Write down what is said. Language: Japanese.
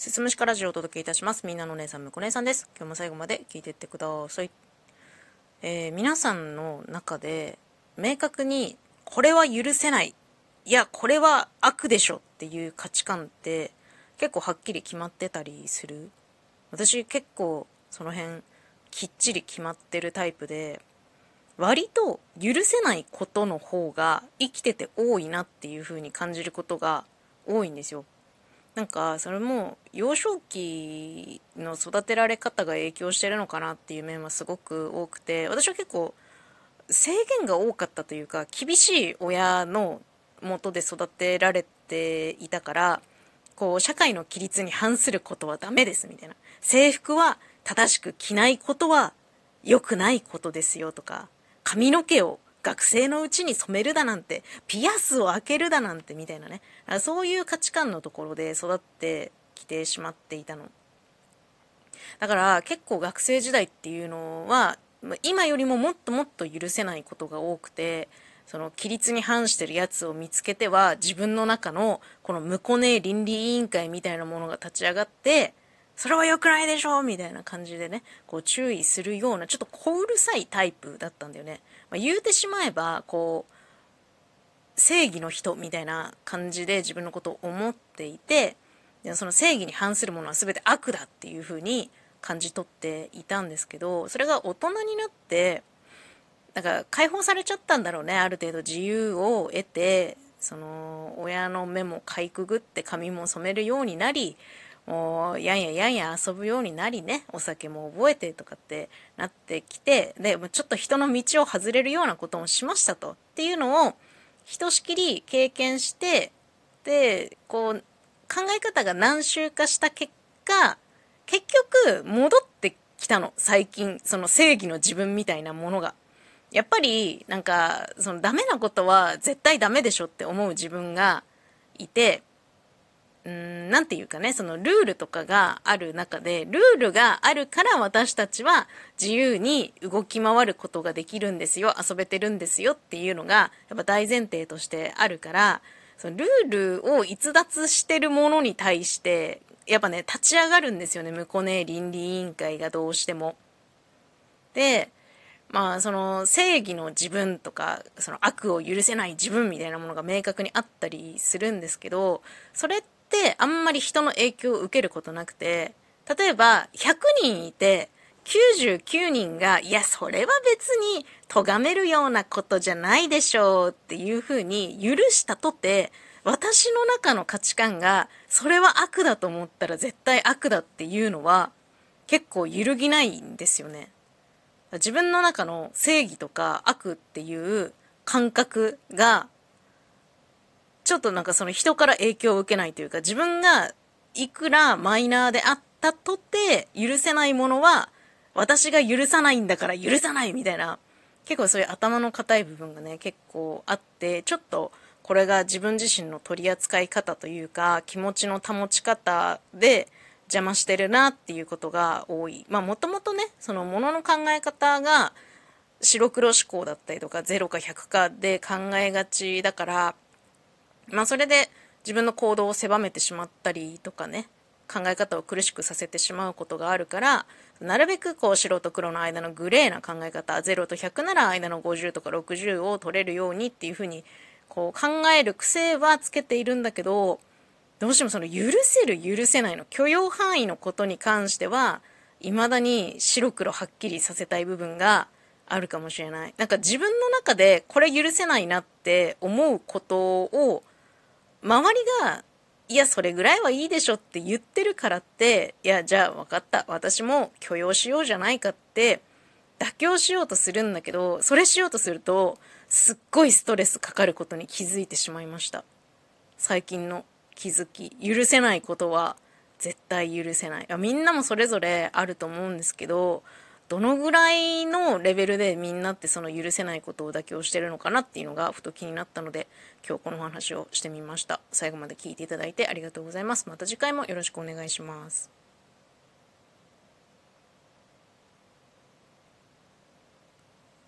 説明しかラジオをお届けいたします。みんなのお姉さん、むこ姉さんです。今日も最後まで聞いていってください。えー、皆さんの中で、明確に、これは許せない。いや、これは悪でしょっていう価値観って、結構はっきり決まってたりする。私結構、その辺、きっちり決まってるタイプで、割と許せないことの方が生きてて多いなっていう風に感じることが多いんですよ。なんかそれも幼少期の育てられ方が影響してるのかなっていう面はすごく多くて私は結構制限が多かったというか厳しい親のもとで育てられていたからこう社会の規律に反することはダメですみたいな。制服は正しく着ないことは良くないことですよとか髪の毛を学生のうちに染めるだなんて、ピアスを開けるだなんてみたいなね。そういう価値観のところで育ってきてしまっていたの。だから結構学生時代っていうのは、今よりももっともっと許せないことが多くて、その規律に反してるやつを見つけては自分の中のこの無コネ倫理委員会みたいなものが立ち上がってそれは良くないでしょ？みたいな感じでね、こう注意するような、ちょっと小うるさいタイプだったんだよね。まあ、言うてしまえば、こう、正義の人みたいな感じで自分のことを思っていて、その正義に反するものは全て悪だっていう風に感じ取っていたんですけど、それが大人になって、だから解放されちゃったんだろうね、ある程度自由を得て、その親の目もかいくぐって髪も染めるようになりもうやんややんや遊ぶようになりね。お酒も覚えてとかってなってきて。でちょっと人の道を外れるようなこともしましたと。っていうのをひとしきり経験してでこう考え方が何周かした結果結局戻ってきたの。最近その正義の自分みたいなものが。やっぱりなんかそのダメなことは絶対ダメでしょって思う自分がいて。うん、なんていうかね、そのルールとかがある中で、ルールがあるから私たちは自由に動き回ることができるんですよ、遊べてるんですよっていうのが、やっぱ大前提としてあるから、そのルールを逸脱してるものに対して、やっぱね、立ち上がるんですよね、向こうね、倫理委員会がどうしても。で、まあ、その正義の自分とか、その悪を許せない自分みたいなものが明確にあったりするんですけど、それってってあんまり人の影響を受けることなくて、例えば100人いて、99人が、いや、それは別に咎めるようなことじゃないでしょうっていうふうに許したとて、私の中の価値観が、それは悪だと思ったら絶対悪だっていうのは、結構揺るぎないんですよね。自分の中の正義とか悪っていう感覚がちょっとなんかその人から影響を受けないというか、自分がいくらマイナーであったとて許せないものは、私が許さないんだから許さないみたいな、結構そういう頭の固い部分がね、結構あって、ちょっとこれが自分自身の取り扱い方というか、気持ちの保ち方で邪魔してるなっていうことが多い。まあもともとね、そのものの考え方が白黒思考だったりとか、0か100かで考えがちだから、まあそれで自分の行動を狭めてしまったりとかね考え方を苦しくさせてしまうことがあるからなるべくこう白と黒の間のグレーな考え方0と100なら間の50とか60を取れるようにっていうふうにこう考える癖はつけているんだけどどうしてもその許せる許せないの許容範囲のことに関しては未だに白黒はっきりさせたい部分があるかもしれない。なんか自分の中でこれ許せないなって思うことを周りが、いや、それぐらいはいいでしょって言ってるからって、いや、じゃあ分かった。私も許容しようじゃないかって、妥協しようとするんだけど、それしようとすると、すっごいストレスかかることに気づいてしまいました。最近の気づき。許せないことは絶対許せない。みんなもそれぞれあると思うんですけど、どのぐらいのレベルでみんなってその許せないことを妥協してるのかなっていうのがふと気になったので今日このお話をしてみました。最後まで聞いていただいてありがとうございます。また次回もよろしくお願いします。